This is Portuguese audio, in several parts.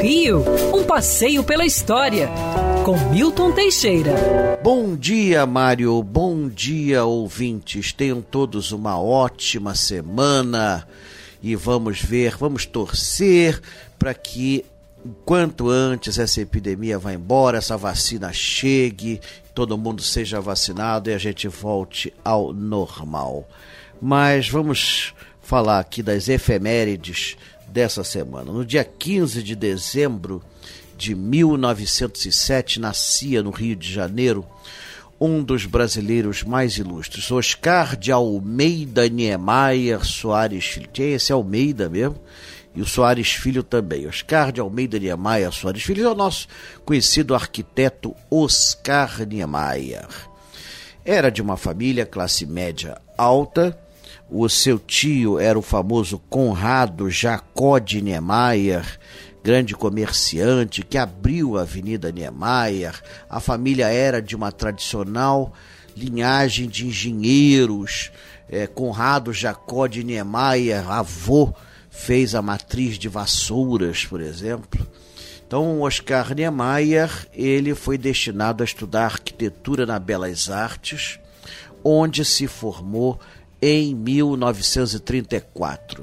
Rio, um passeio pela história, com Milton Teixeira. Bom dia, Mário. Bom dia, ouvintes. Tenham todos uma ótima semana e vamos ver, vamos torcer para que quanto antes essa epidemia vá embora, essa vacina chegue, todo mundo seja vacinado e a gente volte ao normal. Mas vamos falar aqui das efemérides dessa semana. No dia 15 de dezembro de 1907, nascia no Rio de Janeiro um dos brasileiros mais ilustres, Oscar de Almeida Niemeyer Soares Filho. Quem é esse Almeida mesmo? E o Soares Filho também. Oscar de Almeida Niemeyer Soares Filho é o nosso conhecido arquiteto Oscar Niemeyer. Era de uma família classe média alta, o seu tio era o famoso Conrado Jacó de Niemeyer, grande comerciante que abriu a Avenida Niemeyer. A família era de uma tradicional linhagem de engenheiros. É, Conrado Jacó de Niemeyer, avô, fez a matriz de vassouras, por exemplo. Então, Oscar Niemeyer, ele foi destinado a estudar arquitetura na Belas Artes, onde se formou em 1934.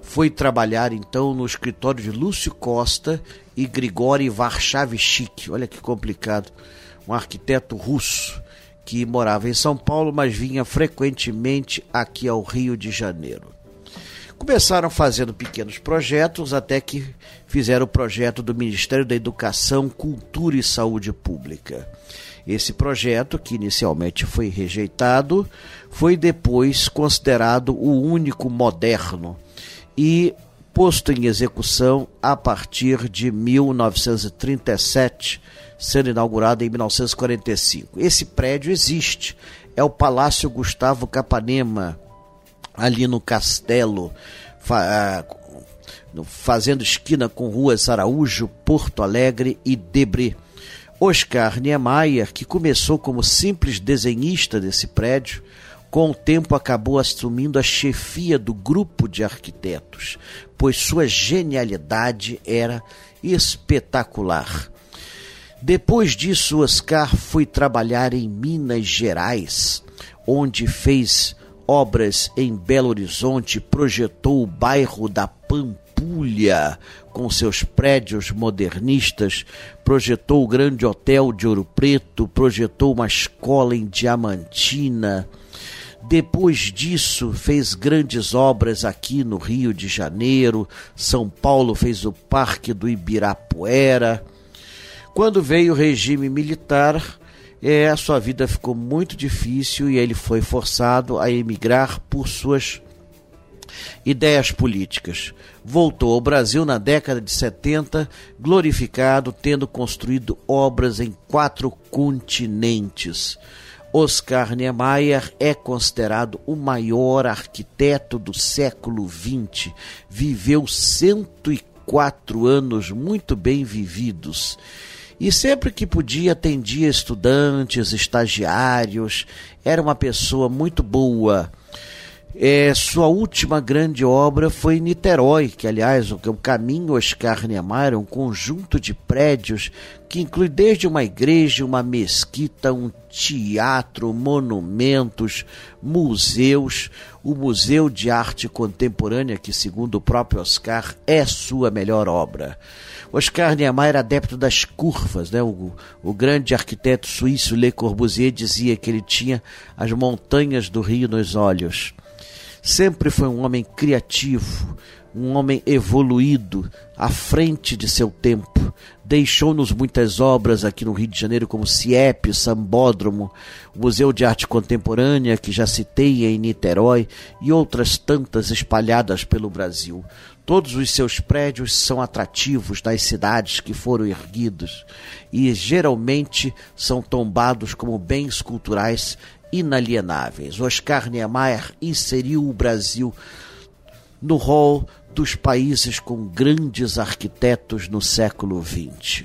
Foi trabalhar então no escritório de Lúcio Costa e Grigori Varshavchik. Olha que complicado. Um arquiteto russo que morava em São Paulo, mas vinha frequentemente aqui ao Rio de Janeiro. Começaram fazendo pequenos projetos até que fizeram o projeto do Ministério da Educação, Cultura e Saúde Pública. Esse projeto, que inicialmente foi rejeitado, foi depois considerado o único moderno e posto em execução a partir de 1937, sendo inaugurado em 1945. Esse prédio existe, é o Palácio Gustavo Capanema, ali no Castelo, fazendo esquina com ruas Araújo, Porto Alegre e Debré. Oscar Niemeyer, que começou como simples desenhista desse prédio, com o tempo acabou assumindo a chefia do grupo de arquitetos, pois sua genialidade era espetacular. Depois disso, Oscar foi trabalhar em Minas Gerais, onde fez obras em Belo Horizonte, projetou o bairro da Pampulha, com seus prédios modernistas, projetou o grande hotel de Ouro Preto, projetou uma escola em Diamantina. Depois disso, fez grandes obras aqui no Rio de Janeiro, São Paulo fez o Parque do Ibirapuera. Quando veio o regime militar, é, a sua vida ficou muito difícil e ele foi forçado a emigrar por suas ideias políticas. Voltou ao Brasil na década de 70, glorificado, tendo construído obras em quatro continentes. Oscar Niemeyer é considerado o maior arquiteto do século XX. Viveu 104 anos muito bem vividos. E sempre que podia atendia estudantes, estagiários, era uma pessoa muito boa é, sua última grande obra foi Niterói, que aliás o, o Caminho Oscar Niemeyer é um conjunto de prédios que inclui desde uma igreja, uma mesquita, um teatro, monumentos, museus, o Museu de Arte Contemporânea, que segundo o próprio Oscar é sua melhor obra. Oscar Niemeyer adepto das curvas, né? O, o grande arquiteto suíço Le Corbusier dizia que ele tinha as montanhas do Rio nos olhos. Sempre foi um homem criativo, um homem evoluído, à frente de seu tempo. Deixou-nos muitas obras aqui no Rio de Janeiro, como CIEP, Sambódromo, o Museu de Arte Contemporânea, que já citei em Niterói, e outras tantas espalhadas pelo Brasil. Todos os seus prédios são atrativos nas cidades que foram erguidos e geralmente são tombados como bens culturais inalienáveis. Oscar Niemeyer inseriu o Brasil no rol dos países com grandes arquitetos no século XX.